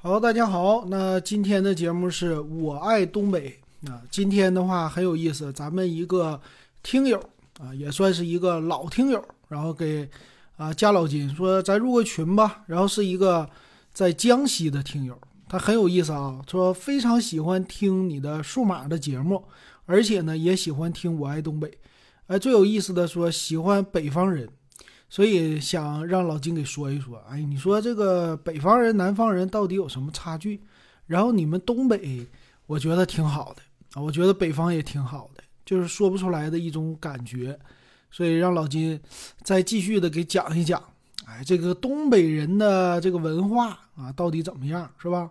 好，大家好，那今天的节目是我爱东北啊。今天的话很有意思，咱们一个听友啊，也算是一个老听友，然后给啊加老金说咱入个群吧。然后是一个在江西的听友，他很有意思啊，说非常喜欢听你的数码的节目，而且呢也喜欢听我爱东北。哎，最有意思的说喜欢北方人。所以想让老金给说一说，哎，你说这个北方人、南方人到底有什么差距？然后你们东北，我觉得挺好的啊，我觉得北方也挺好的，就是说不出来的一种感觉。所以让老金再继续的给讲一讲，哎，这个东北人的这个文化啊，到底怎么样，是吧？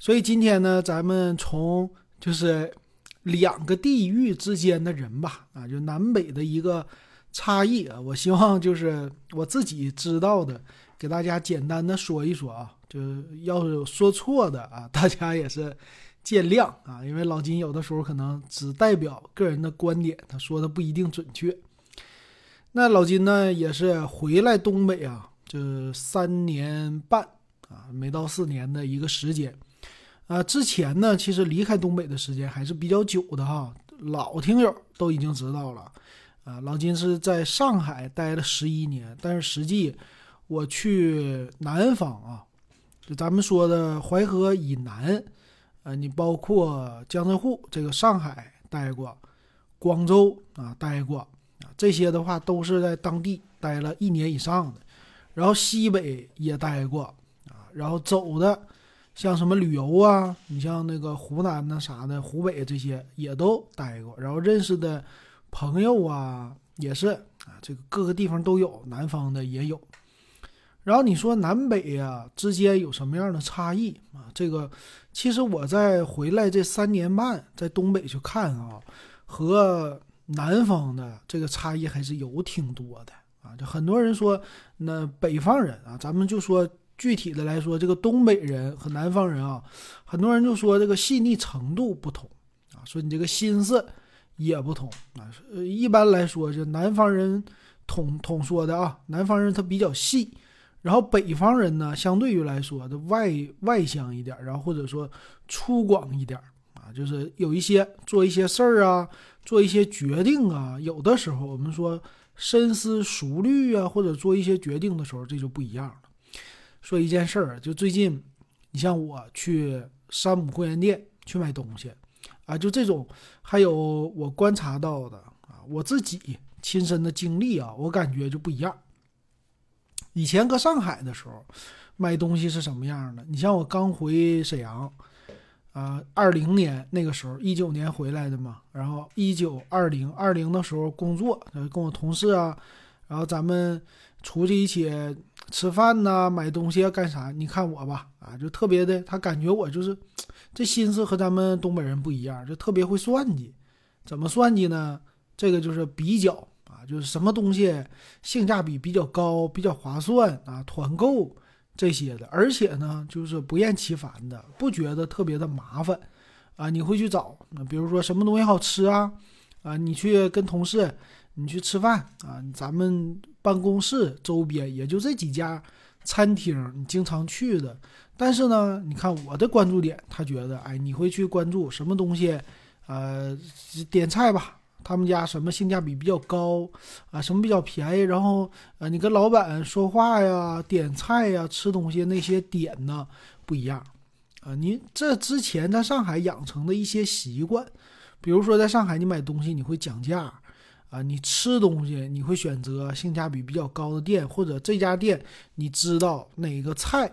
所以今天呢，咱们从就是两个地域之间的人吧，啊，就南北的一个。差异啊，我希望就是我自己知道的，给大家简单的说一说啊，就要是有说错的啊，大家也是见谅啊，因为老金有的时候可能只代表个人的观点，他说的不一定准确。那老金呢，也是回来东北啊，这三年半啊，没到四年的一个时间啊。之前呢，其实离开东北的时间还是比较久的哈，老听友都已经知道了。啊，老金是在上海待了十一年，但是实际我去南方啊，就咱们说的淮河以南，呃，你包括江浙沪这个上海待过，广州啊待过啊，这些的话都是在当地待了一年以上的，然后西北也待过啊，然后走的像什么旅游啊，你像那个湖南那啥的，湖北这些也都待过，然后认识的。朋友啊，也是啊，这个各个地方都有，南方的也有。然后你说南北呀之间有什么样的差异啊？这个其实我在回来这三年半，在东北去看啊，和南方的这个差异还是有挺多的啊。就很多人说，那北方人啊，咱们就说具体的来说，这个东北人和南方人啊，很多人就说这个细腻程度不同啊，说你这个心思。也不同啊，一般来说，就南方人统统说的啊，南方人他比较细，然后北方人呢，相对于来说的外外向一点，然后或者说粗犷一点啊，就是有一些做一些事儿啊，做一些决定啊，有的时候我们说深思熟虑啊，或者做一些决定的时候，这就不一样了。说一件事儿，就最近，你像我去山姆会员店去买东西。啊，就这种，还有我观察到的啊，我自己亲身的经历啊，我感觉就不一样。以前搁上海的时候，买东西是什么样的？你像我刚回沈阳，啊，二零年那个时候，一九年回来的嘛，然后一九二零二零的时候工作，跟我同事啊，然后咱们出去一起吃饭呐，买东西啊，干啥？你看我吧，啊，就特别的，他感觉我就是。这心思和咱们东北人不一样，就特别会算计。怎么算计呢？这个就是比较啊，就是什么东西性价比比较高、比较划算啊，团购这些的。而且呢，就是不厌其烦的，不觉得特别的麻烦啊。你会去找，比如说什么东西好吃啊，啊，你去跟同事你去吃饭啊，咱们办公室周边也就这几家餐厅，你经常去的。但是呢，你看我的关注点，他觉得，哎，你会去关注什么东西？呃，点菜吧，他们家什么性价比比较高啊？什么比较便宜？然后，呃，你跟老板说话呀、点菜呀、吃东西那些点呢不一样啊。你这之前在上海养成的一些习惯，比如说在上海你买东西你会讲价啊，你吃东西你会选择性价比比较高的店，或者这家店你知道哪个菜。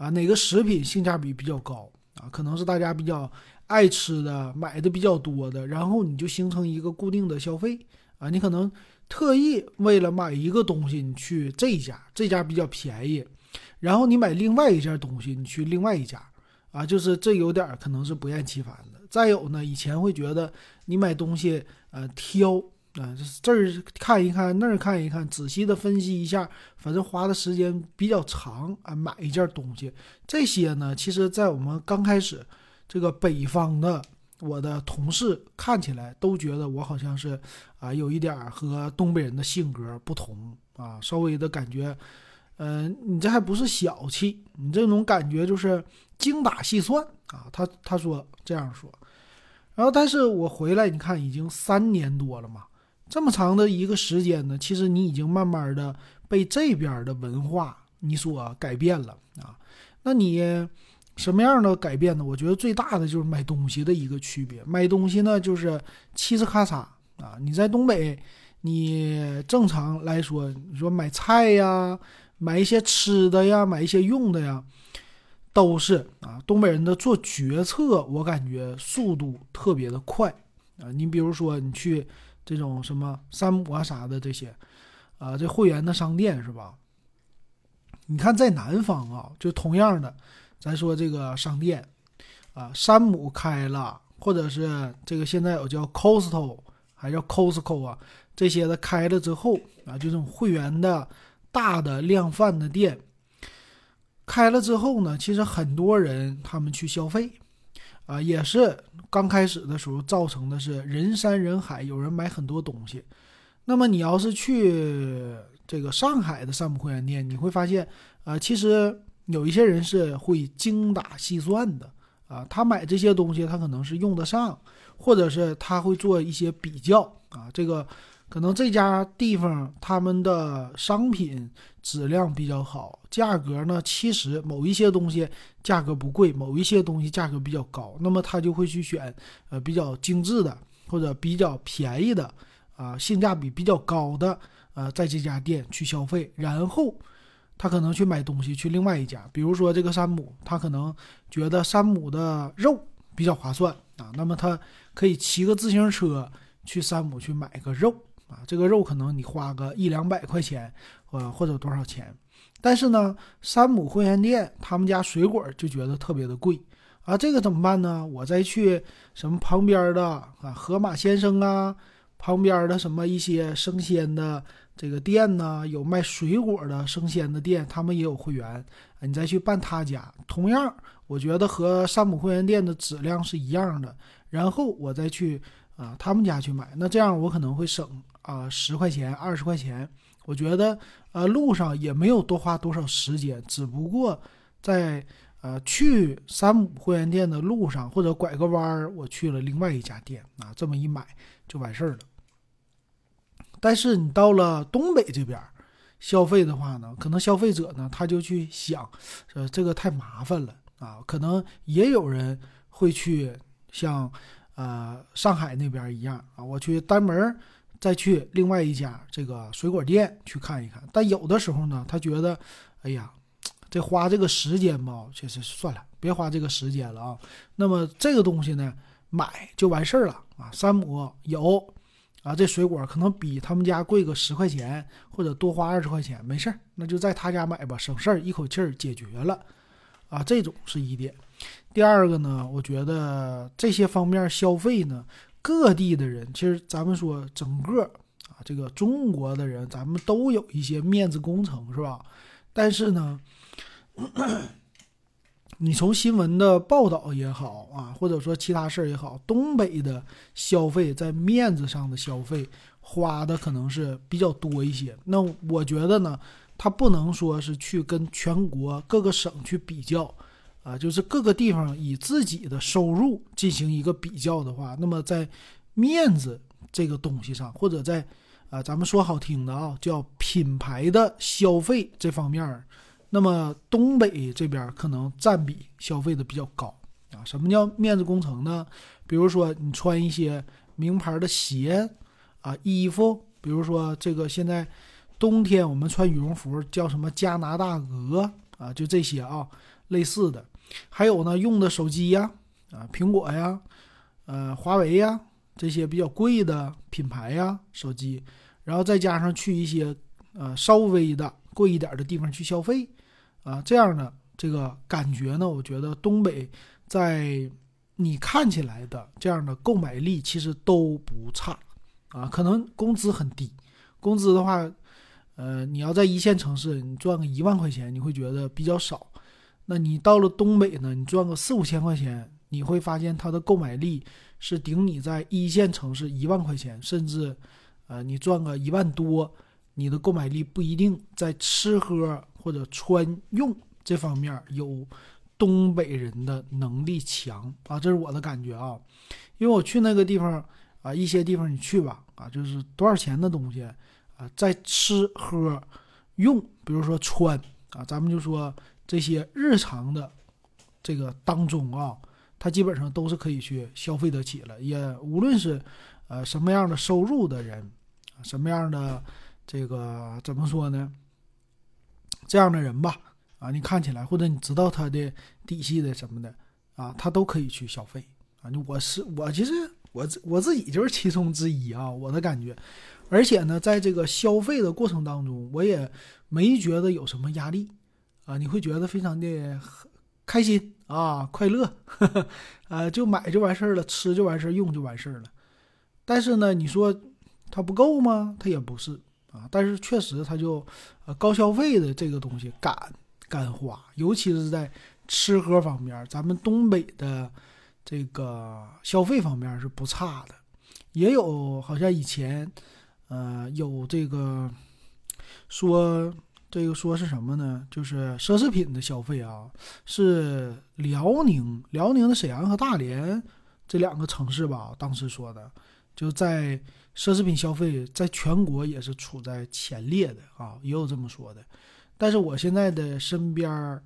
啊，哪个食品性价比比较高啊？可能是大家比较爱吃的，买的比较多的，然后你就形成一个固定的消费啊。你可能特意为了买一个东西，你去这一家，这家比较便宜，然后你买另外一件东西，你去另外一家啊。就是这有点可能是不厌其烦的。再有呢，以前会觉得你买东西呃挑。啊，这儿看一看，那儿看一看，仔细的分析一下，反正花的时间比较长啊。买一件东西，这些呢，其实，在我们刚开始，这个北方的我的同事看起来都觉得我好像是啊，有一点和东北人的性格不同啊，稍微的感觉，呃，你这还不是小气，你这种感觉就是精打细算啊。他他说这样说，然后但是我回来，你看已经三年多了嘛，这么长的一个时间呢，其实你已经慢慢的被这边的文化你所改变了啊。那你什么样的改变呢？我觉得最大的就是买东西的一个区别。买东西呢，就是嘁哧咔嚓啊。你在东北，你正常来说，你说买菜呀，买一些吃的呀，买一些用的呀，都是啊。东北人的做决策，我感觉速度特别的快啊。你比如说，你去这种什么山姆啊啥的这些，啊，这会员的商店是吧？你看，在南方啊，就同样的，咱说这个商店，啊，山姆开了，或者是这个现在有叫 Costco，还叫 Costco 啊，这些的开了之后啊，就这种会员的大的量贩的店，开了之后呢，其实很多人他们去消费，啊，也是刚开始的时候造成的是人山人海，有人买很多东西。那么你要是去。这个上海的山姆会员店，你会发现，呃，其实有一些人是会精打细算的啊。他买这些东西，他可能是用得上，或者是他会做一些比较啊。这个可能这家地方他们的商品质量比较好，价格呢，其实某一些东西价格不贵，某一些东西价格比较高，那么他就会去选呃比较精致的或者比较便宜的啊，性价比比较高的。呃，在这家店去消费，然后他可能去买东西去另外一家，比如说这个山姆，他可能觉得山姆的肉比较划算啊，那么他可以骑个自行车去山姆去买个肉啊，这个肉可能你花个一两百块钱，呃或者多少钱，但是呢，山姆会员店他们家水果就觉得特别的贵啊，这个怎么办呢？我再去什么旁边的啊，河马先生啊。旁边的什么一些生鲜的这个店呢，有卖水果的生鲜的店，他们也有会员，啊你再去办他家，同样我觉得和山姆会员店的质量是一样的。然后我再去啊他们家去买，那这样我可能会省啊十块钱、二十块钱。我觉得呃路上也没有多花多少时间，只不过在呃去山姆会员店的路上或者拐个弯儿，我去了另外一家店啊，这么一买就完事儿了。但是你到了东北这边消费的话呢，可能消费者呢他就去想，呃，这个太麻烦了啊。可能也有人会去像，呃，上海那边一样啊，我去单门儿再去另外一家这个水果店去看一看。但有的时候呢，他觉得，哎呀，这花这个时间吧，其实算了，别花这个时间了啊。那么这个东西呢，买就完事儿了啊。山姆有。啊，这水果可能比他们家贵个十块钱，或者多花二十块钱，没事儿，那就在他家买吧，省事儿，一口气儿解决了。啊，这种是一点。第二个呢，我觉得这些方面消费呢，各地的人其实咱们说整个啊，这个中国的人，咱们都有一些面子工程，是吧？但是呢。你从新闻的报道也好啊，或者说其他事儿也好，东北的消费在面子上的消费花的可能是比较多一些。那我觉得呢，他不能说是去跟全国各个省去比较，啊，就是各个地方以自己的收入进行一个比较的话，那么在面子这个东西上，或者在啊，咱们说好听的啊，叫品牌的消费这方面。那么东北这边可能占比消费的比较高啊。什么叫面子工程呢？比如说你穿一些名牌的鞋啊、衣服，比如说这个现在冬天我们穿羽绒服叫什么加拿大鹅啊，就这些啊，类似的。还有呢，用的手机呀，啊，苹果呀，呃，华为呀，这些比较贵的品牌呀手机，然后再加上去一些呃稍微的贵一点的地方去消费。啊，这样的这个感觉呢，我觉得东北在你看起来的这样的购买力其实都不差啊。可能工资很低，工资的话，呃，你要在一线城市，你赚个一万块钱，你会觉得比较少。那你到了东北呢，你赚个四五千块钱，你会发现它的购买力是顶你在一线城市一万块钱，甚至，呃，你赚个一万多。你的购买力不一定在吃喝或者穿用这方面有东北人的能力强啊，这是我的感觉啊。因为我去那个地方啊，一些地方你去吧啊，就是多少钱的东西啊，在吃喝用，比如说穿啊，咱们就说这些日常的这个当中啊，他基本上都是可以去消费得起了。也无论是呃什么样的收入的人，什么样的这个怎么说呢？这样的人吧啊，你看起来或者你知道他的底细的什么的啊，他都可以去消费。啊，就我是我，其实我我自己就是其中之一啊，我的感觉。而且呢，在这个消费的过程当中，我也没觉得有什么压力啊，你会觉得非常的开心啊，快乐，呃，就买就完事儿了，吃就完事儿，用就完事儿了。但是呢，你说它不够吗？它也不是啊，但是确实它就呃高消费的这个东西敢敢花，尤其是在吃喝方面，咱们东北的。这个消费方面是不差的，也有好像以前，呃，有这个说这个说是什么呢？就是奢侈品的消费啊，是辽宁、辽宁的沈阳和大连这两个城市吧？当时说的，就在奢侈品消费在全国也是处在前列的啊，也有这么说的。但是我现在的身边儿。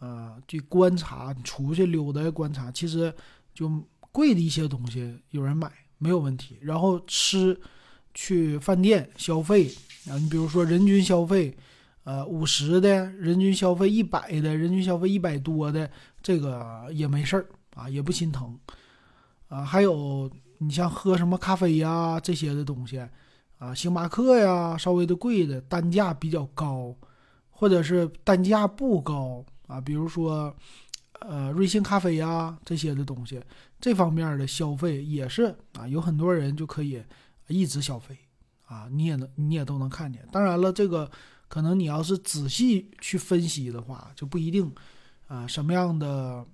呃，去观察，出去溜达观察，其实就贵的一些东西有人买没有问题。然后吃，去饭店消费啊，你比如说人均消费，呃五十的，人均消费一百的，人均消费一百多的，这个也没事儿啊，也不心疼啊。还有你像喝什么咖啡呀这些的东西啊，星巴克呀，稍微的贵的，单价比较高，或者是单价不高。啊，比如说，呃，瑞幸咖啡呀这些的东西，这方面的消费也是啊，有很多人就可以一直消费啊，你也能你也都能看见。当然了，这个可能你要是仔细去分析的话，就不一定啊，什么样的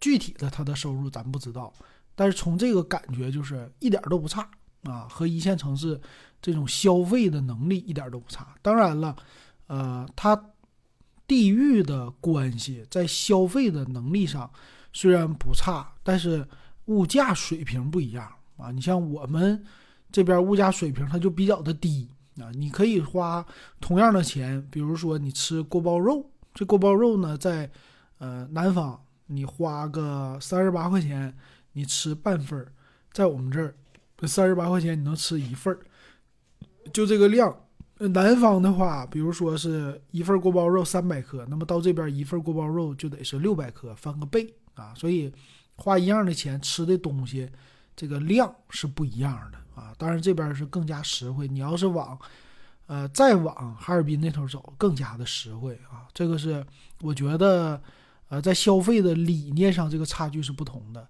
具体的他的收入咱不知道，但是从这个感觉就是一点都不差啊，和一线城市这种消费的能力一点都不差。当然了，呃，他。地域的关系，在消费的能力上虽然不差，但是物价水平不一样啊。你像我们这边物价水平，它就比较的低啊。你可以花同样的钱，比如说你吃锅包肉，这锅包肉呢，在呃南方你花个三十八块钱，你吃半份儿，在我们这儿三十八块钱你能吃一份儿，就这个量。南方的话，比如说是一份锅包肉三百克，那么到这边一份锅包肉就得是六百克，翻个倍啊！所以花一样的钱吃的东西，这个量是不一样的啊。当然这边是更加实惠，你要是往呃再往哈尔滨那头走，更加的实惠啊。这个是我觉得呃在消费的理念上，这个差距是不同的。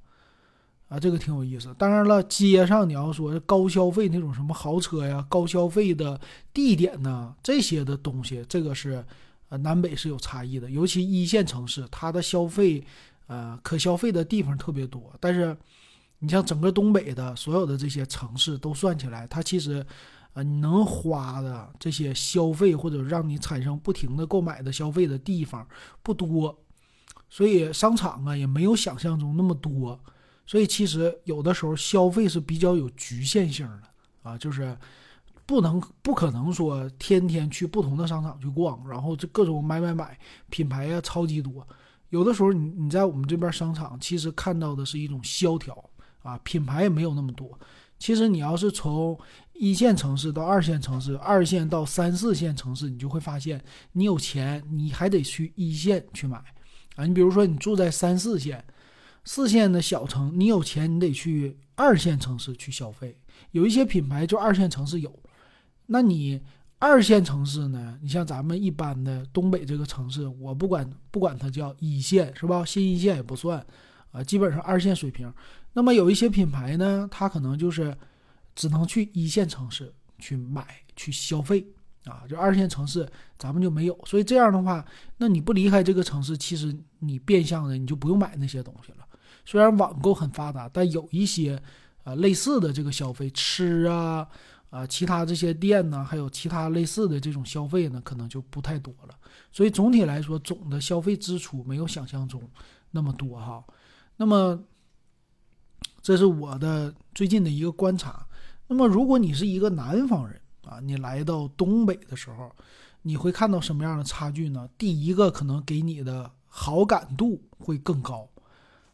啊，这个挺有意思。当然了，街上你要说高消费那种什么豪车呀、高消费的地点呢，这些的东西，这个是呃南北是有差异的。尤其一线城市，它的消费呃可消费的地方特别多。但是你像整个东北的所有的这些城市都算起来，它其实呃你能花的这些消费或者让你产生不停的购买的消费的地方不多，所以商场啊也没有想象中那么多。所以其实有的时候消费是比较有局限性的啊，就是不能不可能说天天去不同的商场去逛，然后这各种买买买，品牌呀超级多。有的时候你你在我们这边商场，其实看到的是一种萧条啊，品牌也没有那么多。其实你要是从一线城市到二线城市，二线到三四线城市，你就会发现，你有钱你还得去一线去买啊。你比如说你住在三四线。四线的小城，你有钱，你得去二线城市去消费。有一些品牌就二线城市有，那你二线城市呢？你像咱们一般的东北这个城市，我不管不管它叫一线是吧？新一线也不算，啊，基本上二线水平。那么有一些品牌呢，它可能就是只能去一线城市去买去消费啊，就二线城市咱们就没有。所以这样的话，那你不离开这个城市，其实你变相的你就不用买那些东西了。虽然网购很发达，但有一些，呃，类似的这个消费，吃啊，啊，其他这些店呢，还有其他类似的这种消费呢，可能就不太多了。所以总体来说，总的消费支出没有想象中那么多哈。那么，这是我的最近的一个观察。那么，如果你是一个南方人啊，你来到东北的时候，你会看到什么样的差距呢？第一个，可能给你的好感度会更高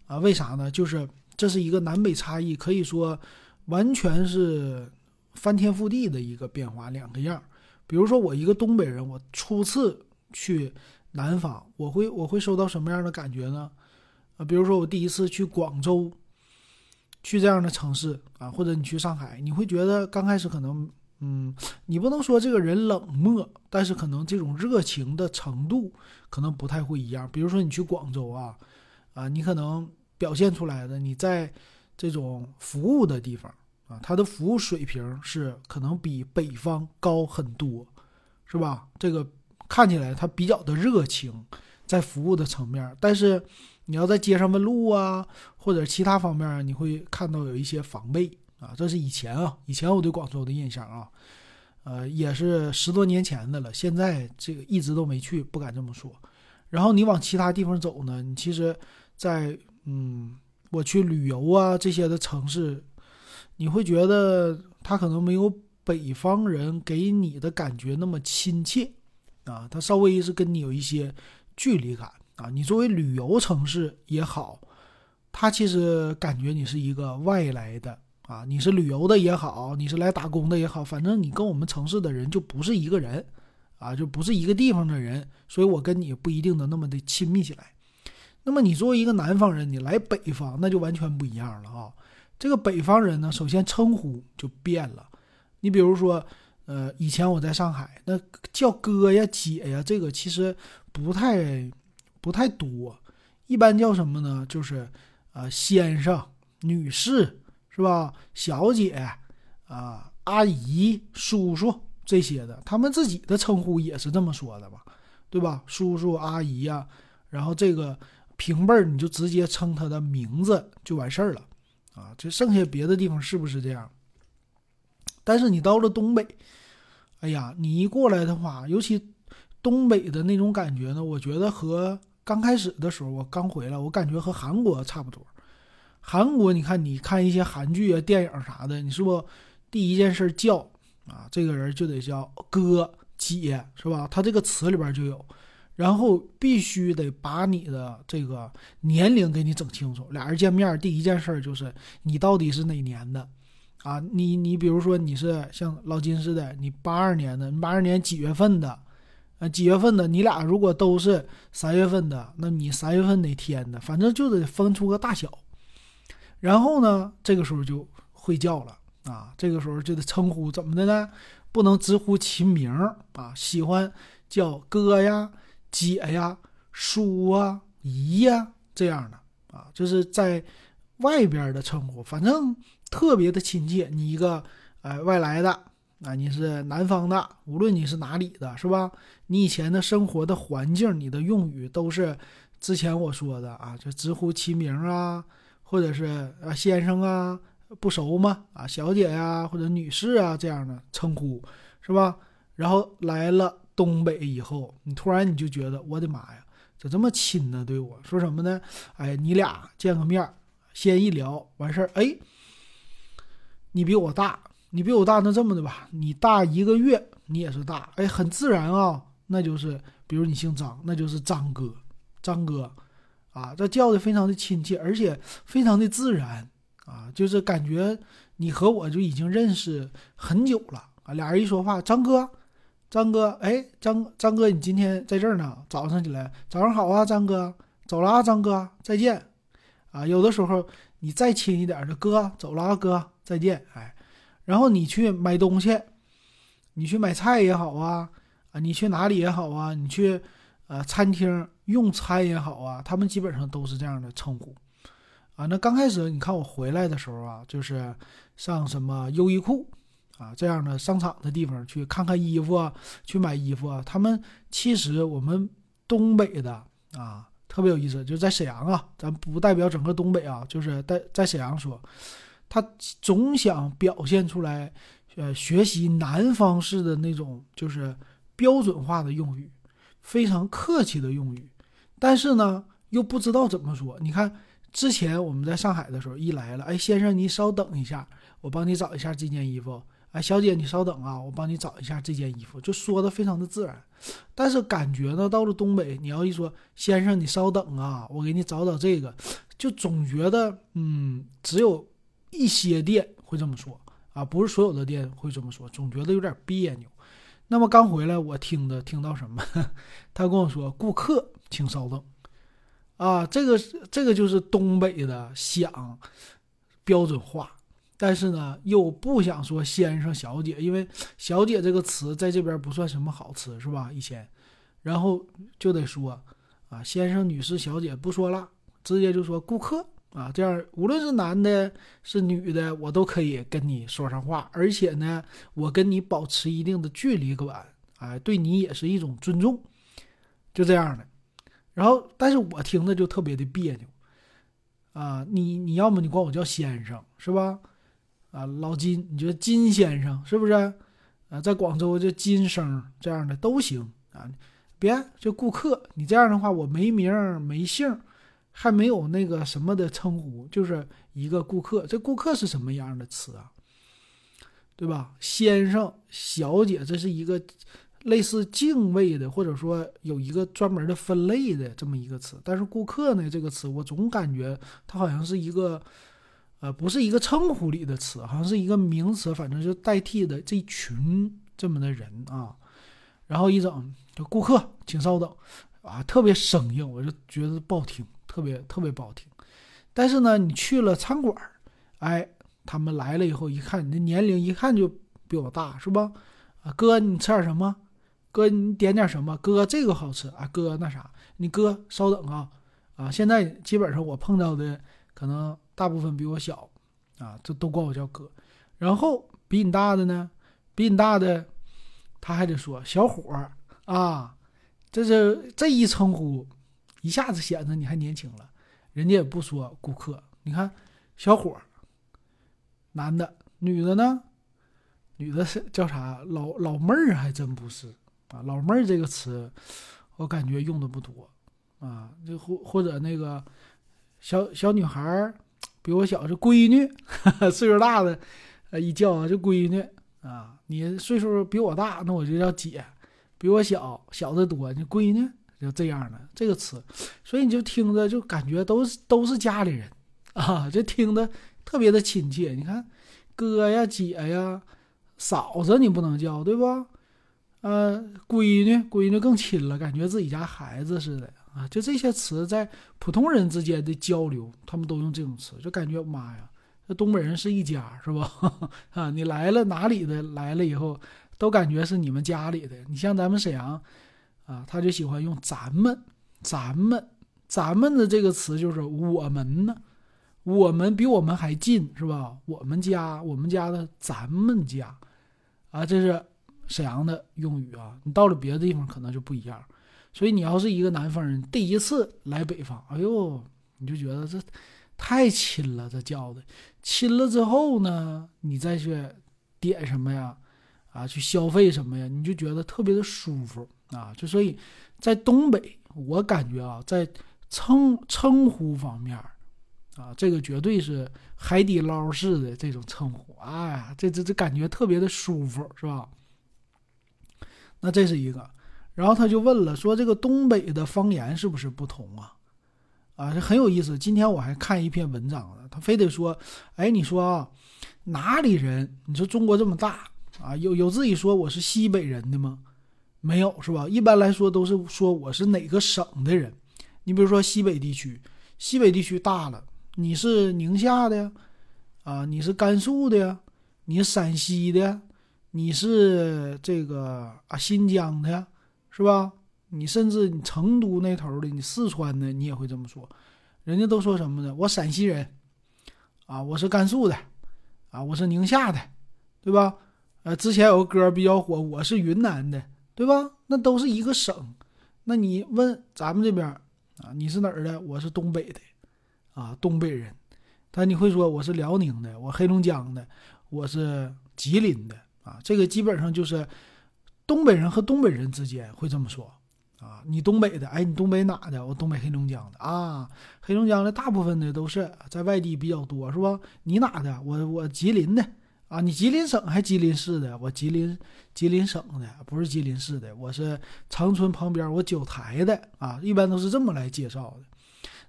啊。为啥呢？就是这是一个南北差异，可以说完全是。翻天覆地的一个变化，两个样。比如说，我一个东北人，我初次去南方，我会我会收到什么样的感觉呢？啊，比如说我第一次去广州，去这样的城市啊，或者你去上海，你会觉得刚开始可能，嗯，你不能说这个人冷漠，但是可能这种热情的程度可能不太会一样。比如说你去广州啊，啊，你可能表现出来的你在这种服务的地方。啊，它的服务水平是可能比北方高很多，是吧？这个看起来它比较的热情，在服务的层面，但是你要在街上问路啊，或者其他方面，你会看到有一些防备啊。这是以前啊，以前我对广州的印象啊，呃，也是十多年前的了。现在这个一直都没去，不敢这么说。然后你往其他地方走呢，你其实，在嗯，我去旅游啊这些的城市。你会觉得他可能没有北方人给你的感觉那么亲切，啊，他稍微是跟你有一些距离感啊。你作为旅游城市也好，他其实感觉你是一个外来的啊，你是旅游的也好，你是来打工的也好，反正你跟我们城市的人就不是一个人，啊，就不是一个地方的人，所以我跟你不一定能那么的亲密起来。那么你作为一个南方人，你来北方那就完全不一样了啊。这个北方人呢，首先称呼就变了。你比如说，呃，以前我在上海，那叫哥呀、姐呀，这个其实不太不太多。一般叫什么呢？就是啊，先生、女士，是吧？小姐啊、阿姨、叔叔这些的，他们自己的称呼也是这么说的吧？对吧？叔叔、阿姨呀，然后这个平辈儿，你就直接称他的名字就完事儿了。啊，这剩下别的地方是不是这样？但是你到了东北，哎呀，你一过来的话，尤其东北的那种感觉呢，我觉得和刚开始的时候我刚回来，我感觉和韩国差不多。韩国，你看，你看一些韩剧啊、电影啥的，你是不第一件事叫啊，这个人就得叫哥姐，是吧？他这个词里边就有。然后必须得把你的这个年龄给你整清楚。俩人见面第一件事就是你到底是哪年的，啊，你你比如说你是像老金似的，你八二年的，你八二年几月份的，啊几月份的？你俩如果都是三月份的，那你三月份哪天的？反正就得分出个大小。然后呢，这个时候就会叫了啊，这个时候就得称呼怎么的呢？不能直呼其名啊，喜欢叫哥呀。姐呀，叔啊，姨呀，这样的啊，就是在外边的称呼，反正特别的亲切。你一个呃外来的啊，你是南方的，无论你是哪里的，是吧？你以前的生活的环境，你的用语都是之前我说的啊，就直呼其名啊，或者是啊先生啊，不熟吗？啊小姐呀，或者女士啊这样的称呼，是吧？然后来了。东北以后，你突然你就觉得，我的妈呀，咋这么亲呢？对我说什么呢？哎，你俩见个面，先一聊完事儿，哎，你比我大，你比我大，那这么的吧，你大一个月，你也是大，哎，很自然啊，那就是，比如你姓张，那就是张哥，张哥，啊，这叫的非常的亲切，而且非常的自然，啊，就是感觉你和我就已经认识很久了啊，俩人一说话，张哥。张哥，哎，张张哥，你今天在这儿呢？早上起来，早上好啊，张哥，走了啊，张哥，再见，啊，有的时候你再亲一点的，哥，走了啊，哥，再见，哎，然后你去买东西，你去买菜也好啊，啊，你去哪里也好啊，你去呃餐厅用餐也好啊，他们基本上都是这样的称呼，啊，那刚开始你看我回来的时候啊，就是上什么优衣库。啊，这样的商场的地方去看看衣服啊，去买衣服啊。他们其实我们东北的啊，特别有意思，就在沈阳啊，咱不代表整个东北啊，就是在在沈阳说，他总想表现出来呃学习南方式的那种就是标准化的用语，非常客气的用语，但是呢又不知道怎么说。你看之前我们在上海的时候，一来了，哎，先生你稍等一下，我帮你找一下这件衣服。哎，小姐你稍等啊，我帮你找一下这件衣服，就说的非常的自然。但是感觉呢，到了东北，你要一说先生你稍等啊，我给你找找这个，就总觉得嗯，只有一些店会这么说啊，不是所有的店会这么说，总觉得有点别扭。那么刚回来，我听的听到什么？他跟我说：“顾客，请稍等。”啊，这个这个就是东北的想标准化。但是呢，又不想说先生、小姐，因为“小姐”这个词在这边不算什么好词，是吧？以前，然后就得说啊，先生、女士、小姐不说了，直接就说顾客啊，这样无论是男的、是女的，我都可以跟你说上话，而且呢，我跟你保持一定的距离感，哎，对你也是一种尊重，就这样的。然后，但是我听着就特别的别扭啊，你你要么你管我叫先生，是吧？啊，老金，你觉得金先生是不是？啊，在广州就金生这样的都行啊。别就顾客，你这样的话我没名没姓，还没有那个什么的称呼，就是一个顾客。这顾客是什么样的词啊？对吧？先生、小姐，这是一个类似敬畏的，或者说有一个专门的分类的这么一个词。但是顾客呢，这个词我总感觉它好像是一个。呃，不是一个称呼里的词，好像是一个名词，反正就代替的这群这么的人啊。然后一整就顾客，请稍等啊，特别生硬，我就觉得不好听，特别特别不好听。但是呢，你去了餐馆哎，他们来了以后一看，你的年龄一看就比我大，是吧？啊，哥，你吃点什么？哥，你点点什么？哥，这个好吃啊。哥，那啥，你哥稍等啊啊！现在基本上我碰到的可能。大部分比我小，啊，这都管我叫哥。然后比你大的呢，比你大的，他还得说小伙儿啊。这是这一称呼，一下子显得你还年轻了。人家也不说顾客，你看小伙，男的，女的呢？女的是叫啥？老老妹儿还真不是啊。老妹儿这个词，我感觉用的不多啊。就或或者那个小小女孩儿。比我小是闺女，岁数大的，呃，一叫就闺女啊。你岁数比我大，那我就叫姐；比我小，小的多，你闺女就这样的这个词。所以你就听着就感觉都是都是家里人啊，就听着特别的亲切。你看，哥呀、姐呀、嫂子你不能叫，对不？呃，闺女，闺女更亲了，感觉自己家孩子似的。啊，就这些词在普通人之间的交流，他们都用这种词，就感觉妈呀，这东北人是一家，是吧？啊，你来了哪里的来了以后，都感觉是你们家里的。你像咱们沈阳，啊，他就喜欢用咱们、咱们、咱们的这个词，就是我们呢，我们比我们还近，是吧？我们家，我们家的咱们家，啊，这是沈阳的用语啊。你到了别的地方可能就不一样。所以你要是一个南方人，第一次来北方，哎呦，你就觉得这太亲了，这叫的亲了之后呢，你再去点什么呀，啊，去消费什么呀，你就觉得特别的舒服啊。就所以，在东北，我感觉啊，在称称呼方面啊，这个绝对是海底捞式的这种称呼，哎，这这这感觉特别的舒服，是吧？那这是一个。然后他就问了，说这个东北的方言是不是不同啊？啊，这很有意思。今天我还看一篇文章了，他非得说，哎，你说啊，哪里人？你说中国这么大啊，有有自己说我是西北人的吗？没有，是吧？一般来说都是说我是哪个省的人。你比如说西北地区，西北地区大了，你是宁夏的呀，啊，你是甘肃的呀，你是陕西的呀，你是这个啊新疆的呀。是吧？你甚至你成都那头的，你四川的，你也会这么说。人家都说什么呢？我陕西人，啊，我是甘肃的，啊，我是宁夏的，对吧？呃，之前有个歌比较火，我是云南的，对吧？那都是一个省。那你问咱们这边啊，你是哪儿的？我是东北的，啊，东北人。但你会说我是辽宁的，我黑龙江的，我是吉林的啊，这个基本上就是东北人和东北人之间会这么说啊。你东北的，哎，你东北哪的？我东北黑龙江的啊。黑龙江的大部分的都是在外地比较多，是吧？你哪的？我我吉林的啊。你吉林省还吉林市的？我吉林吉林省的，不是吉林市的。我是长春旁边，我九台的啊。一般都是这么来介绍的。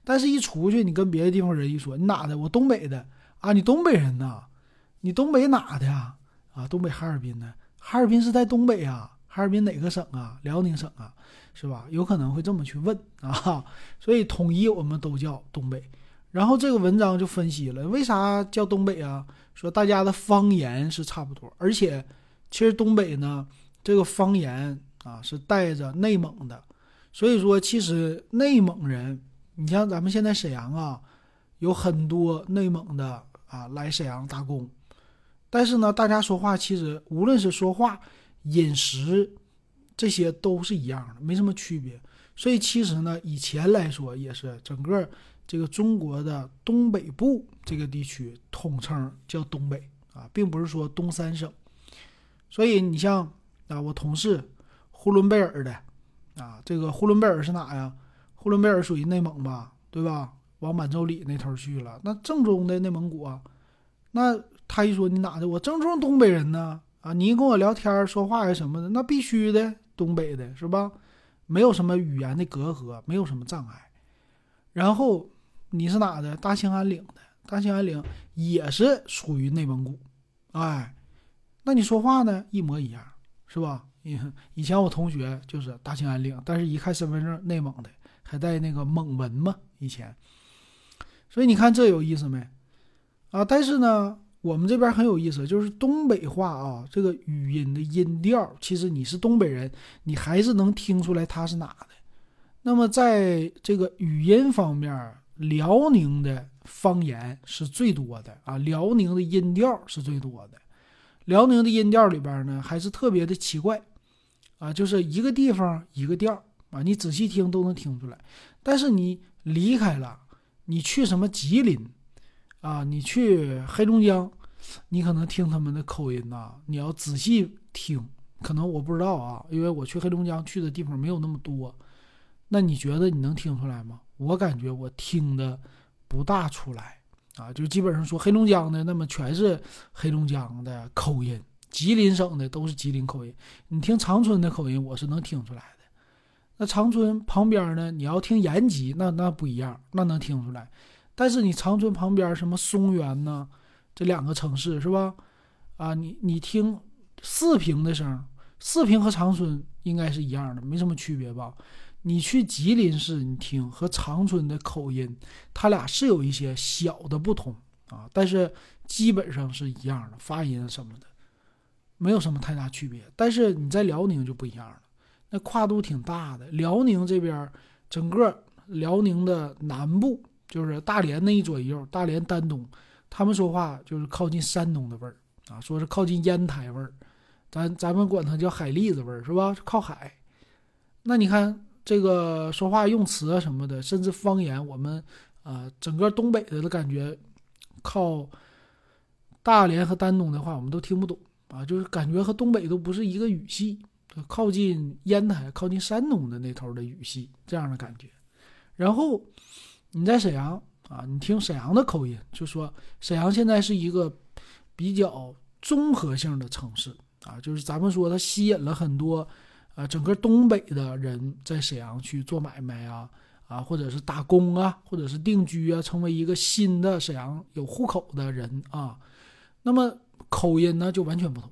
但是，一出去，你跟别的地方人一说，你哪的？我东北的啊，你东北人呐？你东北哪的呀？啊，东北哈尔滨的。哈尔滨是在东北啊？哈尔滨哪个省啊？辽宁省啊，是吧？有可能会这么去问啊。所以，统一我们都叫东北。然后，这个文章就分析了为啥叫东北啊？说大家的方言是差不多，而且，其实东北呢，这个方言啊是带着内蒙的，所以说，其实内蒙人。你像咱们现在沈阳啊，有很多内蒙的啊来沈阳打工，但是呢，大家说话其实无论是说话、饮食，这些都是一样的，没什么区别。所以其实呢，以前来说也是整个这个中国的东北部这个地区统称叫东北啊，并不是说东三省。所以你像啊，我同事呼伦贝尔的啊，这个呼伦贝尔是哪呀？呼伦贝尔属于内蒙吧，对吧？往满洲里那头去了。那正宗的内蒙古啊，那他一说你哪的，我正宗东北人呢。啊，你一跟我聊天说话呀什么的，那必须的，东北的是吧？没有什么语言的隔阂，没有什么障碍。然后你是哪的？大兴安岭的，大兴安岭也是属于内蒙古。哎，那你说话呢，一模一样，是吧？以前我同学就是大兴安岭，但是一看身份证，内蒙的。还带那个蒙文嘛？以前，所以你看这有意思没？啊，但是呢，我们这边很有意思，就是东北话啊，这个语音的音调，其实你是东北人，你还是能听出来他是哪的。那么在这个语音方面，辽宁的方言是最多的啊，辽宁的音调是最多的。辽宁的音调里边呢，还是特别的奇怪啊，就是一个地方一个调。啊，你仔细听都能听出来，但是你离开了，你去什么吉林，啊，你去黑龙江，你可能听他们的口音呐，你要仔细听，可能我不知道啊，因为我去黑龙江去的地方没有那么多，那你觉得你能听出来吗？我感觉我听的不大出来啊，就基本上说黑龙江的，那么全是黑龙江的口音，吉林省的都是吉林口音，你听长春的口音，我是能听出来的。那长春旁边呢？你要听延吉，那那不一样，那能听出来。但是你长春旁边什么松原呢？这两个城市是吧？啊，你你听四平的声，四平和长春应该是一样的，没什么区别吧？你去吉林市，你听和长春的口音，它俩是有一些小的不同啊，但是基本上是一样的，发音什么的没有什么太大区别。但是你在辽宁就不一样了。那跨度挺大的，辽宁这边，整个辽宁的南部就是大连那一左右，大连、丹东，他们说话就是靠近山东的味儿啊，说是靠近烟台味儿，咱咱们管它叫海蛎子味儿，是吧？靠海。那你看这个说话用词啊什么的，甚至方言，我们啊整个东北的的感觉，靠大连和丹东的话，我们都听不懂啊，就是感觉和东北都不是一个语系。靠近烟台、靠近山东的那头的语系，这样的感觉。然后你在沈阳啊，你听沈阳的口音，就说沈阳现在是一个比较综合性的城市啊，就是咱们说它吸引了很多啊，整个东北的人在沈阳去做买卖啊，啊，或者是打工啊，或者是定居啊，成为一个新的沈阳有户口的人啊。那么口音呢，就完全不同。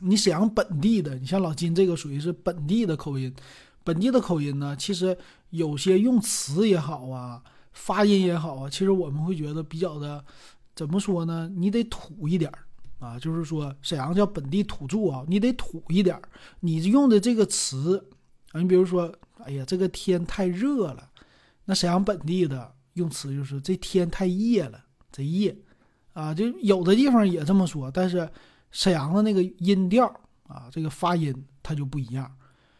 你沈阳本地的，你像老金这个属于是本地的口音，本地的口音呢，其实有些用词也好啊，发音也好啊，其实我们会觉得比较的，怎么说呢？你得土一点儿啊，就是说沈阳叫本地土著啊，你得土一点儿。你用的这个词啊，你比如说，哎呀，这个天太热了，那沈阳本地的用词就是这天太热了，这热啊，就有的地方也这么说，但是。沈阳的那个音调啊，这个发音它就不一样，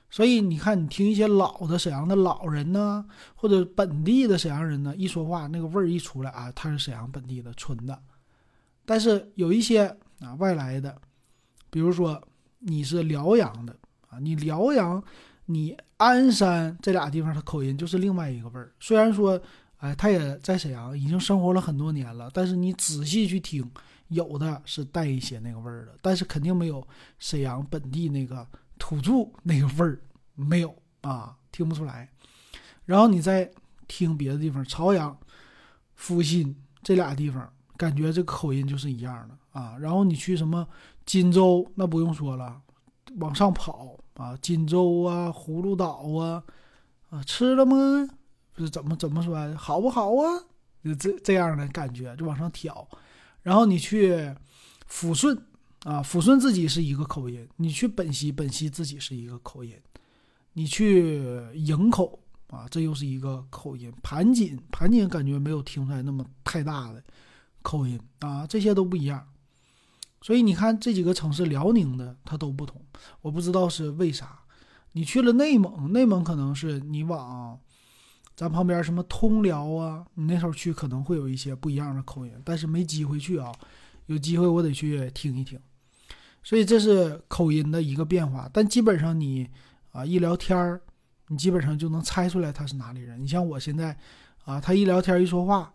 所以你看，你听一些老的沈阳的老人呢，或者本地的沈阳人呢，一说话那个味儿一出来啊，他是沈阳本地的纯的。但是有一些啊外来的，比如说你是辽阳的啊，你辽阳、你鞍山这俩地方的口音就是另外一个味儿。虽然说，哎，他也在沈阳已经生活了很多年了，但是你仔细去听，有的是带一些那个味儿的，但是肯定没有沈阳本地那个土著那个味儿，没有啊，听不出来。然后你再听别的地方，朝阳、阜新这俩地方，感觉这个口音就是一样的啊。然后你去什么锦州，那不用说了，往上跑啊，锦州啊，葫芦岛啊，啊，吃了吗？是怎么怎么说？好不好啊？就这这样的感觉，就往上挑。然后你去抚顺啊，抚顺自己是一个口音；你去本溪，本溪自己是一个口音；你去营口。啊，这又是一个口音。盘锦，盘锦感觉没有听出来那么太大的口音啊，这些都不一样。所以你看这几个城市，辽宁的它都不同，我不知道是为啥。你去了内蒙，内蒙可能是你往咱旁边什么通辽啊，你那时候去可能会有一些不一样的口音，但是没机会去啊。有机会我得去听一听。所以这是口音的一个变化，但基本上你啊一聊天儿。你基本上就能猜出来他是哪里人。你像我现在，啊，他一聊天一说话，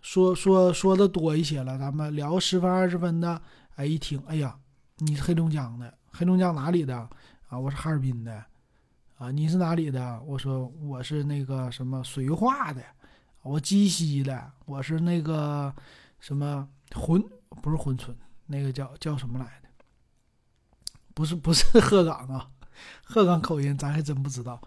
说说说的多一些了，咱们聊十分二十分的，哎，一听，哎呀，你是黑龙江的，黑龙江哪里的？啊，我是哈尔滨的。啊，你是哪里的？我说我是那个什么绥化的，我鸡西的，我是那个什么珲，不是珲春，那个叫叫什么来的？不是不是 鹤岗啊，鹤岗口音咱还真不知道。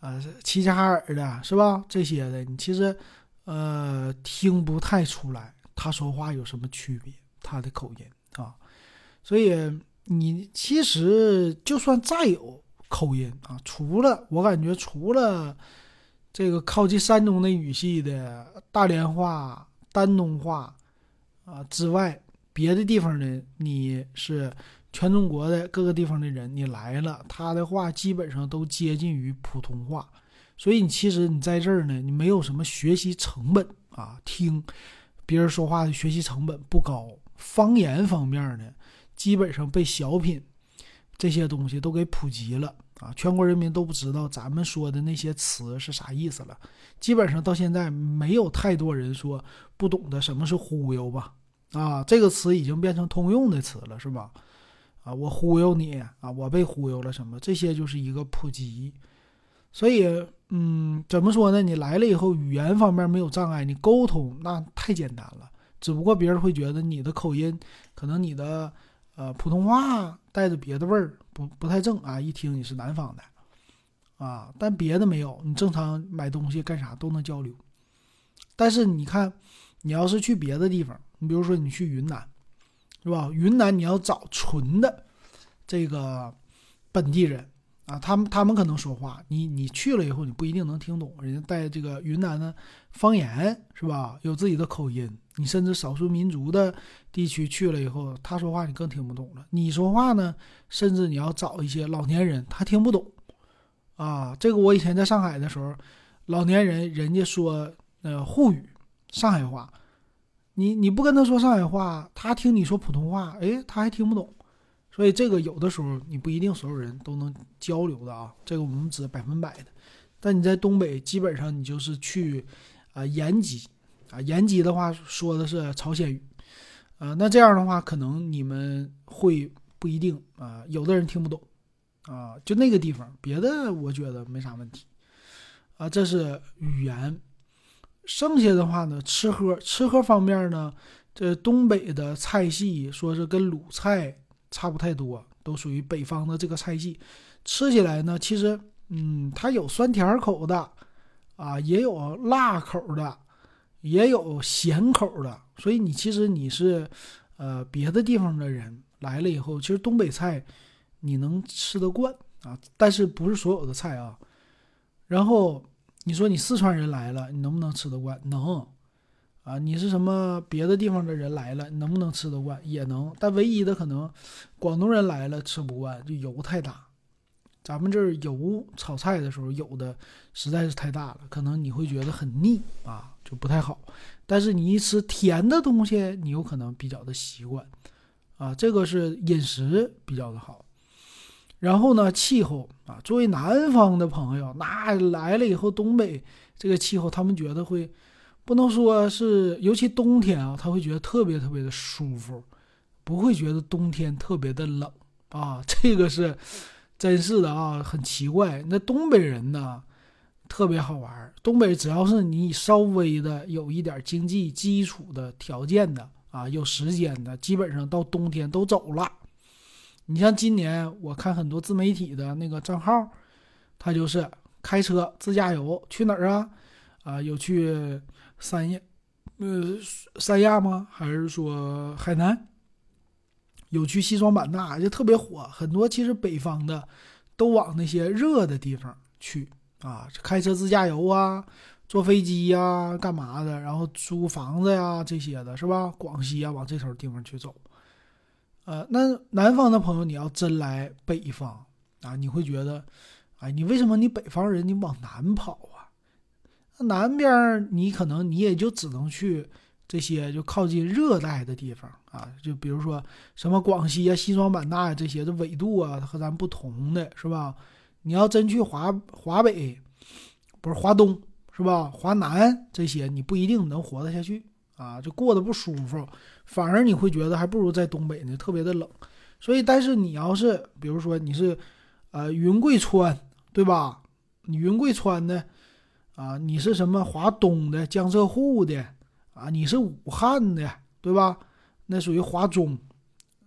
啊，齐齐哈尔的是吧？这些的你其实，呃，听不太出来他说话有什么区别，他的口音啊。所以你其实就算再有口音啊，除了我感觉除了这个靠近山东的语系的大连话、丹东话啊之外，别的地方呢，你是。全中国的各个地方的人，你来了，他的话基本上都接近于普通话，所以你其实你在这儿呢，你没有什么学习成本啊，听别人说话的学习成本不高。方言方面呢，基本上被小品这些东西都给普及了啊，全国人民都不知道咱们说的那些词是啥意思了。基本上到现在没有太多人说不懂得什么是忽悠吧？啊，这个词已经变成通用的词了，是吧？啊，我忽悠你啊，我被忽悠了什么？这些就是一个普及，所以，嗯，怎么说呢？你来了以后，语言方面没有障碍，你沟通那太简单了。只不过别人会觉得你的口音，可能你的呃普通话带着别的味儿，不不太正啊。一听你是南方的啊，但别的没有，你正常买东西干啥都能交流。但是你看，你要是去别的地方，你比如说你去云南。是吧？云南你要找纯的这个本地人啊，他们他们可能说话，你你去了以后你不一定能听懂，人家带这个云南的方言是吧？有自己的口音，你甚至少数民族的地区去了以后，他说话你更听不懂了。你说话呢，甚至你要找一些老年人，他听不懂啊。这个我以前在上海的时候，老年人人家说呃沪语，上海话。你你不跟他说上海话，他听你说普通话，哎，他还听不懂，所以这个有的时候你不一定所有人都能交流的啊，这个我们指百分百的。但你在东北，基本上你就是去啊延吉啊，延吉的话说的是朝鲜语，啊，那这样的话可能你们会不一定啊，有的人听不懂啊，就那个地方，别的我觉得没啥问题啊，这是语言。剩下的话呢，吃喝吃喝方面呢，这东北的菜系说是跟鲁菜差不太多，都属于北方的这个菜系。吃起来呢，其实嗯，它有酸甜口的，啊，也有辣口的，也有咸口的。所以你其实你是，呃，别的地方的人来了以后，其实东北菜你能吃得惯啊，但是不是所有的菜啊。然后。你说你四川人来了，你能不能吃得惯？能，啊，你是什么别的地方的人来了，能不能吃得惯？也能，但唯一的可能，广东人来了吃不惯，就油太大，咱们这儿油炒菜的时候有的实在是太大了，可能你会觉得很腻啊，就不太好。但是你一吃甜的东西，你有可能比较的习惯啊，这个是饮食比较的好。然后呢，气候啊，作为南方的朋友，那来了以后，东北这个气候，他们觉得会不能说是，尤其冬天啊，他会觉得特别特别的舒服，不会觉得冬天特别的冷啊。这个是真是的啊，很奇怪。那东北人呢，特别好玩。东北只要是你稍微的有一点经济基础的条件的啊，有时间的，基本上到冬天都走了。你像今年我看很多自媒体的那个账号，他就是开车自驾游去哪儿啊？啊，有去三亚，呃，三亚吗？还是说海南？有去西双版纳，就特别火。很多其实北方的都往那些热的地方去啊，开车自驾游啊，坐飞机呀，干嘛的？然后租房子呀这些的，是吧？广西啊，往这头地方去走。呃，那南方的朋友，你要真来北方啊，你会觉得，哎，你为什么你北方人你往南跑啊？南边你可能你也就只能去这些就靠近热带的地方啊，就比如说什么广西啊、西双版纳呀这些，这纬度啊和咱不同的是吧？你要真去华华北，不是华东是吧？华南这些你不一定能活得下去啊，就过得不舒服。反而你会觉得还不如在东北呢，特别的冷。所以，但是你要是比如说你是，呃，云贵川，对吧？你云贵川的，啊，你是什么华东的、江浙沪的，啊，你是武汉的，对吧？那属于华中，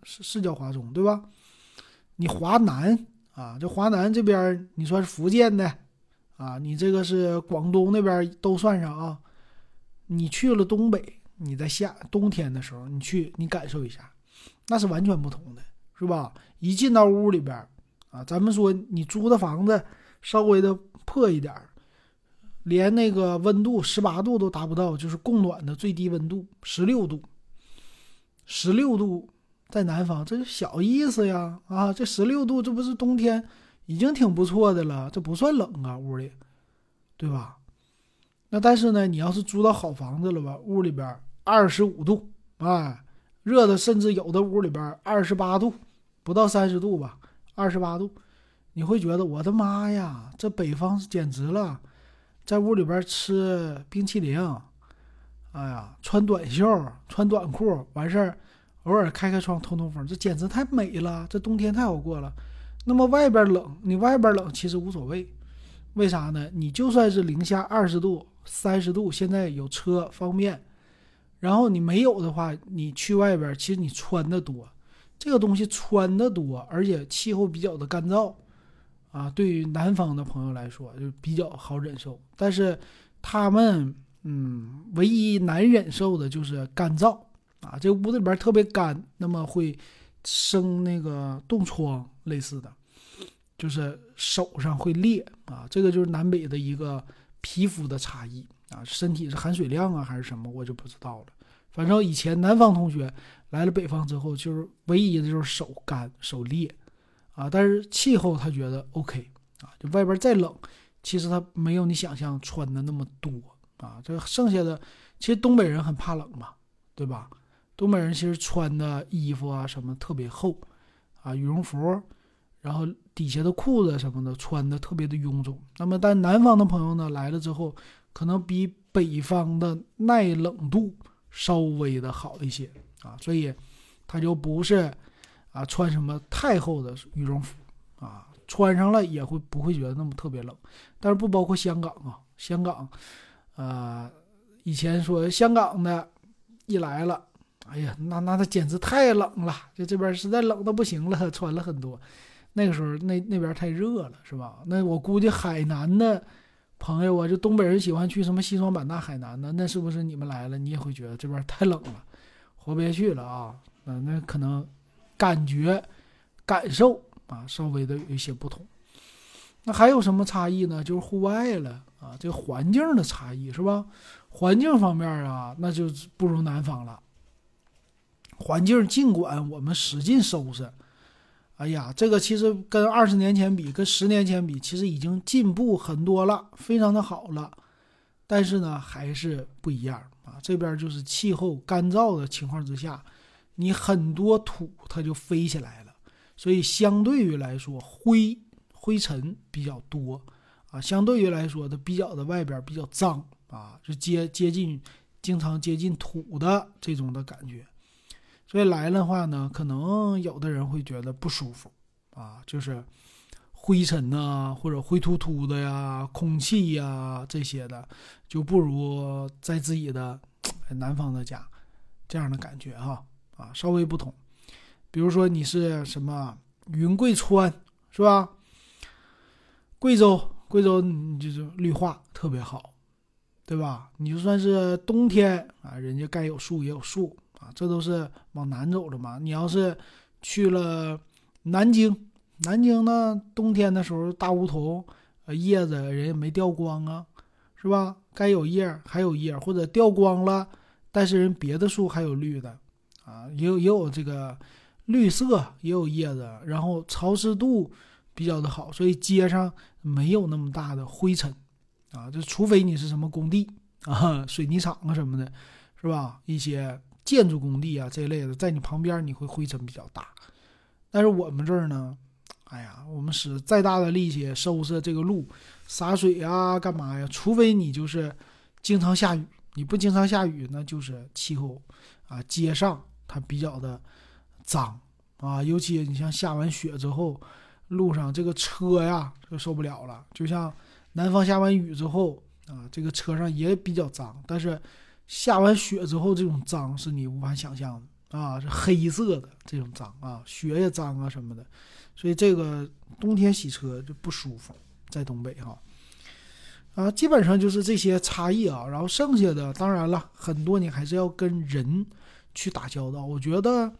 是是叫华中，对吧？你华南啊，这华南这边你说是福建的，啊，你这个是广东那边都算上啊。你去了东北。你在夏冬天的时候，你去你感受一下，那是完全不同的，是吧？一进到屋里边啊，咱们说你租的房子稍微的破一点连那个温度十八度都达不到，就是供暖的最低温度十六度。十六度在南方这小意思呀，啊，这十六度这不是冬天已经挺不错的了，这不算冷啊，屋里，对吧？那但是呢，你要是租到好房子了吧，屋里边。二十五度，哎，热的甚至有的屋里边二十八度，不到三十度吧，二十八度，你会觉得我的妈呀，这北方简直了，在屋里边吃冰淇淋，哎呀，穿短袖，穿短裤，完事儿，偶尔开开窗通通风，这简直太美了，这冬天太好过了。那么外边冷，你外边冷其实无所谓，为啥呢？你就算是零下二十度、三十度，现在有车方便。然后你没有的话，你去外边，其实你穿的多，这个东西穿的多，而且气候比较的干燥，啊，对于南方的朋友来说就比较好忍受。但是他们，嗯，唯一难忍受的就是干燥，啊，这屋子里边特别干，那么会生那个冻疮类似的，就是手上会裂，啊，这个就是南北的一个皮肤的差异。啊，身体是含水量啊，还是什么，我就不知道了。反正以前南方同学来了北方之后，就是唯一的就是手干手裂，啊，但是气候他觉得 OK 啊，就外边再冷，其实他没有你想象穿的那么多啊。这剩下的，其实东北人很怕冷嘛，对吧？东北人其实穿的衣服啊什么特别厚，啊，羽绒服，然后底下的裤子什么的穿的特别的臃肿。那么但南方的朋友呢来了之后。可能比北方的耐冷度稍微的好一些啊，所以他就不是啊穿什么太厚的羽绒服啊，穿上了也会不会觉得那么特别冷。但是不包括香港啊，香港，呃，以前说香港的一来了，哎呀，那那那简直太冷了，就这边实在冷的不行了，穿了很多。那个时候那那边太热了，是吧？那我估计海南的。朋友啊，就东北人喜欢去什么西双版纳、海南的，那是不是你们来了，你也会觉得这边太冷了，活不下去了啊？那那可能感觉、感受啊，稍微的有一些不同。那还有什么差异呢？就是户外了啊，这环境的差异是吧？环境方面啊，那就不如南方了。环境尽管我们使劲收拾哎呀，这个其实跟二十年前比，跟十年前比，其实已经进步很多了，非常的好了。但是呢，还是不一样啊。这边就是气候干燥的情况之下，你很多土它就飞起来了，所以相对于来说，灰灰尘比较多啊。相对于来说，它比较的外边比较脏啊，就接接近经常接近土的这种的感觉。所以来的话呢，可能有的人会觉得不舒服啊，就是灰尘呐，或者灰突突的呀，空气呀这些的，就不如在自己的 南方的家这样的感觉哈，啊稍微不同。比如说你是什么云贵川是吧？贵州，贵州你就是绿化特别好，对吧？你就算是冬天啊，人家该有树也有树。啊，这都是往南走的嘛。你要是去了南京，南京呢，冬天的时候大梧桐，呃，叶子人也没掉光啊，是吧？该有叶还有叶，或者掉光了，但是人别的树还有绿的，啊，也有也有这个绿色，也有叶子，然后潮湿度比较的好，所以街上没有那么大的灰尘，啊，就除非你是什么工地啊，水泥厂啊什么的，是吧？一些。建筑工地啊这一类的，在你旁边你会灰尘比较大，但是我们这儿呢，哎呀，我们使再大的力气收拾这个路、洒水啊，干嘛呀？除非你就是经常下雨，你不经常下雨，那就是气候啊，街上它比较的脏啊，尤其你像下完雪之后，路上这个车呀就受不了了。就像南方下完雨之后啊，这个车上也比较脏，但是。下完雪之后，这种脏是你无法想象的啊，是黑色的这种脏啊，雪也脏啊什么的，所以这个冬天洗车就不舒服，在东北哈，啊，基本上就是这些差异啊，然后剩下的当然了，很多你还是要跟人去打交道。我觉得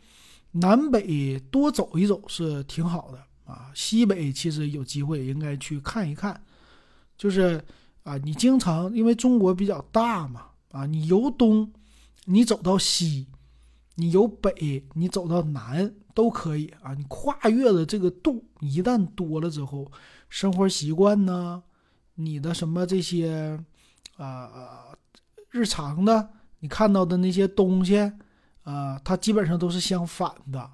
南北多走一走是挺好的啊，西北其实有机会应该去看一看，就是啊，你经常因为中国比较大嘛。啊，你由东，你走到西，你由北，你走到南都可以啊。你跨越的这个度一旦多了之后，生活习惯呢，你的什么这些，啊，日常的你看到的那些东西，啊，它基本上都是相反的，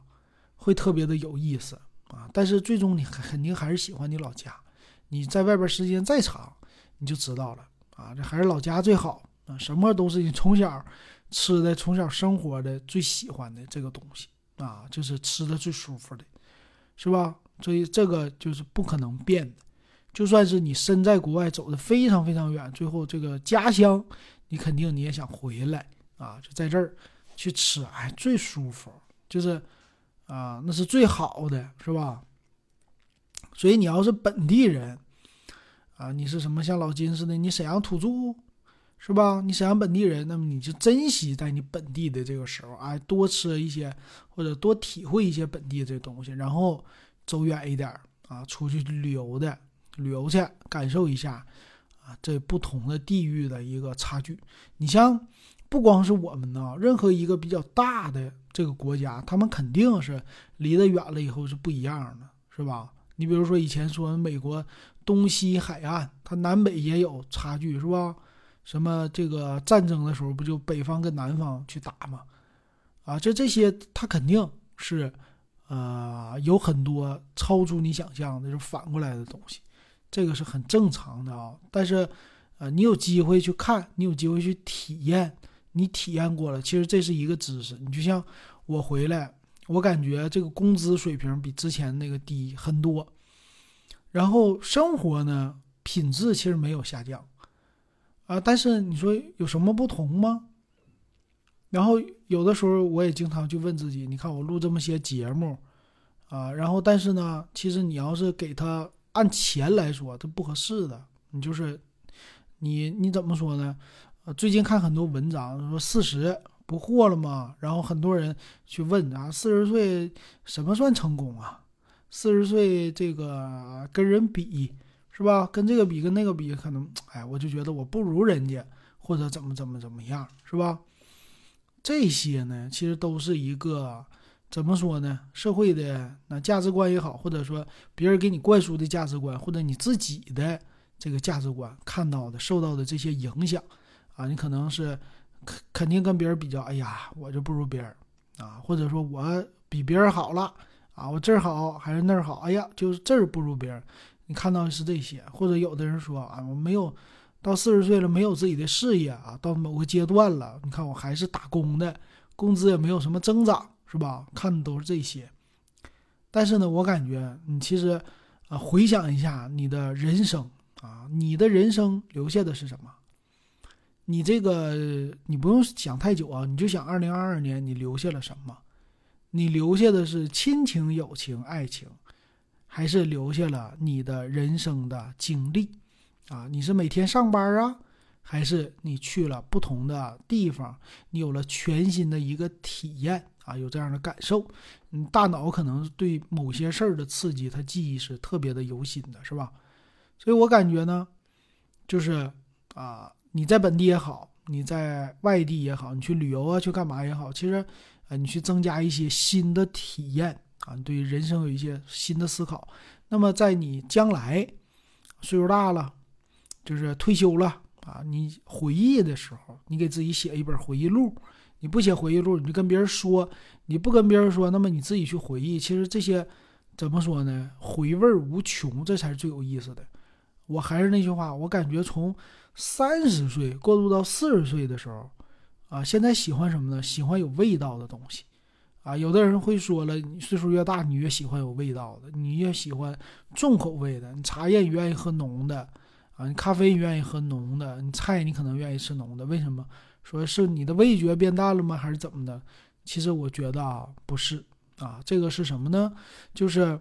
会特别的有意思啊。但是最终你肯定还是喜欢你老家，你在外边时间再长，你就知道了啊，这还是老家最好。啊，什么都是你从小吃的、从小生活的最喜欢的这个东西啊，就是吃的最舒服的，是吧？所以这个就是不可能变的。就算是你身在国外，走的非常非常远，最后这个家乡，你肯定你也想回来啊，就在这儿去吃，哎，最舒服，就是啊，那是最好的，是吧？所以你要是本地人啊，你是什么像老金似的，你沈阳土著。是吧？你沈阳本地人，那么你就珍惜在你本地的这个时候，哎，多吃一些或者多体会一些本地这东西，然后走远一点啊，出去旅游的旅游去，感受一下啊，这不同的地域的一个差距。你像不光是我们呢，任何一个比较大的这个国家，他们肯定是离得远了以后是不一样的，是吧？你比如说以前说美国东西海岸，它南北也有差距，是吧？什么这个战争的时候不就北方跟南方去打吗？啊，这这些它肯定是，呃，有很多超出你想象的，就反过来的东西，这个是很正常的啊。但是，呃，你有机会去看，你有机会去体验，你体验过了，其实这是一个知识。你就像我回来，我感觉这个工资水平比之前那个低很多，然后生活呢品质其实没有下降。啊，但是你说有什么不同吗？然后有的时候我也经常去问自己，你看我录这么些节目，啊，然后但是呢，其实你要是给他按钱来说，这不合适的。你就是你你怎么说呢？呃，最近看很多文章说四十不惑了吗？然后很多人去问啊，四十岁什么算成功啊？四十岁这个跟人比。是吧？跟这个比，跟那个比，可能，哎，我就觉得我不如人家，或者怎么怎么怎么样，是吧？这些呢，其实都是一个怎么说呢？社会的那价值观也好，或者说别人给你灌输的价值观，或者你自己的这个价值观看到的、受到的这些影响啊，你可能是肯肯定跟别人比较，哎呀，我就不如别人啊，或者说我比别人好了啊，我这儿好还是那儿好，哎呀，就是这儿不如别人。你看到的是这些，或者有的人说啊，我没有到四十岁了，没有自己的事业啊，到某个阶段了，你看我还是打工的，工资也没有什么增长，是吧？看的都是这些。但是呢，我感觉你其实啊，回想一下你的人生啊，你的人生留下的是什么？你这个你不用想太久啊，你就想二零二二年你留下了什么？你留下的是亲情、友情、爱情。还是留下了你的人生的经历，啊，你是每天上班啊，还是你去了不同的地方，你有了全新的一个体验啊，有这样的感受，你大脑可能对某些事儿的刺激，它记忆是特别的犹新的，是吧？所以我感觉呢，就是啊，你在本地也好，你在外地也好，你去旅游啊，去干嘛也好，其实，呃，你去增加一些新的体验。啊，对人生有一些新的思考。那么，在你将来岁数大了，就是退休了啊，你回忆的时候，你给自己写一本回忆录。你不写回忆录，你就跟别人说；你不跟别人说，那么你自己去回忆。其实这些怎么说呢？回味无穷，这才是最有意思的。我还是那句话，我感觉从三十岁过渡到四十岁的时候，啊，现在喜欢什么呢？喜欢有味道的东西。啊，有的人会说了，你岁数越大，你越喜欢有味道的，你越喜欢重口味的。你茶叶你愿意喝浓的，啊，你咖啡你愿意喝浓的，你菜你可能愿意吃浓的。为什么？说是你的味觉变淡了吗？还是怎么的？其实我觉得啊，不是啊，这个是什么呢？就是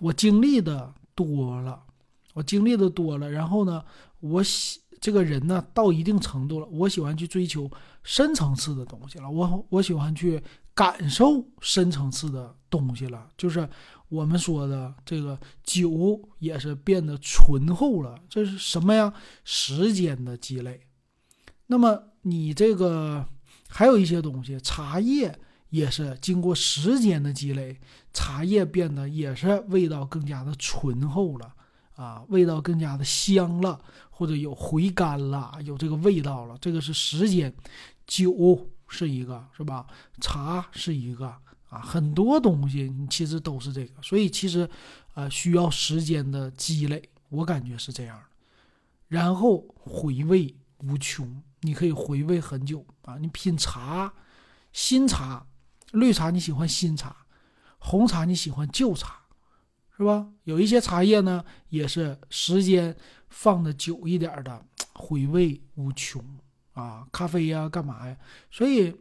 我经历的多了，我经历的多了，然后呢，我喜这个人呢，到一定程度了，我喜欢去追求深层次的东西了，我我喜欢去。感受深层次的东西了，就是我们说的这个酒也是变得醇厚了，这是什么呀？时间的积累。那么你这个还有一些东西，茶叶也是经过时间的积累，茶叶变得也是味道更加的醇厚了啊，味道更加的香了，或者有回甘了，有这个味道了。这个是时间，酒。是一个是吧？茶是一个啊，很多东西你其实都是这个，所以其实，呃，需要时间的积累，我感觉是这样的。然后回味无穷，你可以回味很久啊。你品茶，新茶、绿茶你喜欢新茶，红茶你喜欢旧茶，是吧？有一些茶叶呢，也是时间放的久一点的，回味无穷。啊，咖啡呀，干嘛呀？所以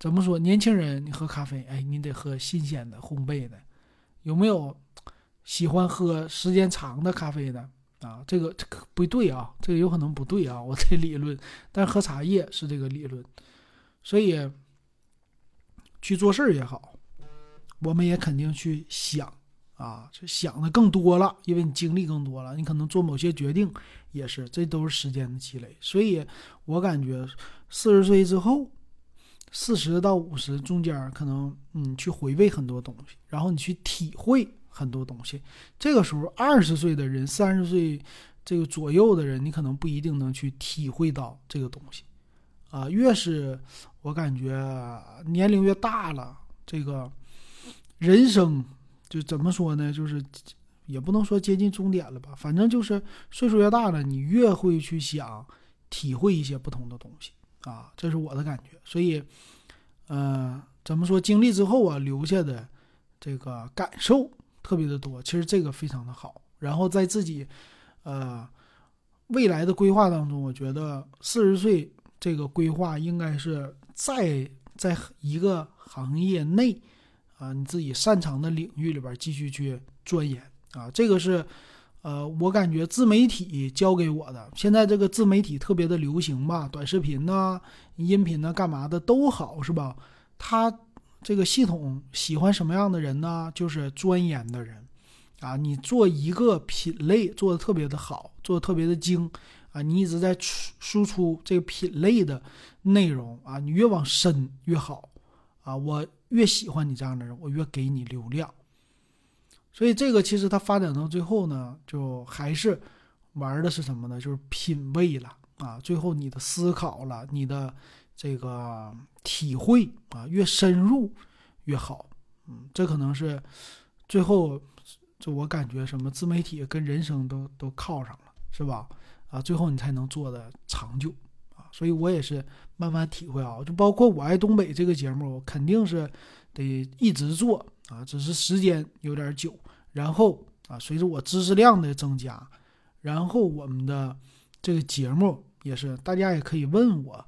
怎么说，年轻人你喝咖啡，哎，你得喝新鲜的、烘焙的。有没有喜欢喝时间长的咖啡的？啊，这个这个不对啊，这个有可能不对啊，我这理论。但喝茶叶是这个理论，所以去做事儿也好，我们也肯定去想。啊，就想的更多了，因为你经历更多了，你可能做某些决定也是，这都是时间的积累。所以我感觉四十岁之后，四十到五十中间，可能你去回味很多东西，然后你去体会很多东西。这个时候，二十岁的人、三十岁这个左右的人，你可能不一定能去体会到这个东西。啊，越是我感觉年龄越大了，这个人生。就怎么说呢？就是也不能说接近终点了吧，反正就是岁数越大了，你越会去想体会一些不同的东西啊，这是我的感觉。所以，呃，怎么说经历之后啊，留下的这个感受特别的多。其实这个非常的好。然后在自己呃未来的规划当中，我觉得四十岁这个规划应该是在在一个行业内。啊，你自己擅长的领域里边继续去钻研啊，这个是，呃，我感觉自媒体教给我的。现在这个自媒体特别的流行吧，短视频呐、音频呐、干嘛的都好，是吧？他这个系统喜欢什么样的人呢？就是钻研的人啊。你做一个品类做的特别的好，做的特别的精啊，你一直在输出这个品类的内容啊，你越往深越好啊，我。越喜欢你这样的人，我越给你流量。所以这个其实它发展到最后呢，就还是玩的是什么呢？就是品味了啊！最后你的思考了，你的这个体会啊，越深入越好。嗯，这可能是最后，就我感觉什么自媒体跟人生都都靠上了，是吧？啊，最后你才能做的长久啊！所以我也是慢慢体会啊，就包括我爱东北这个节目，我肯定是得一直做。啊，只是时间有点久，然后啊，随着我知识量的增加，然后我们的这个节目也是，大家也可以问我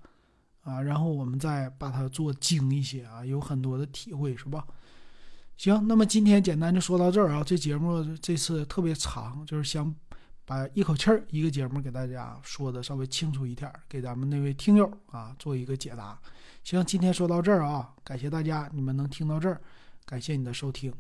啊，然后我们再把它做精一些啊，有很多的体会，是吧？行，那么今天简单就说到这儿啊，这节目这次特别长，就是想把一口气儿一个节目给大家说的稍微清楚一点，给咱们那位听友啊做一个解答。行，今天说到这儿啊，感谢大家，你们能听到这儿。感谢你的收听。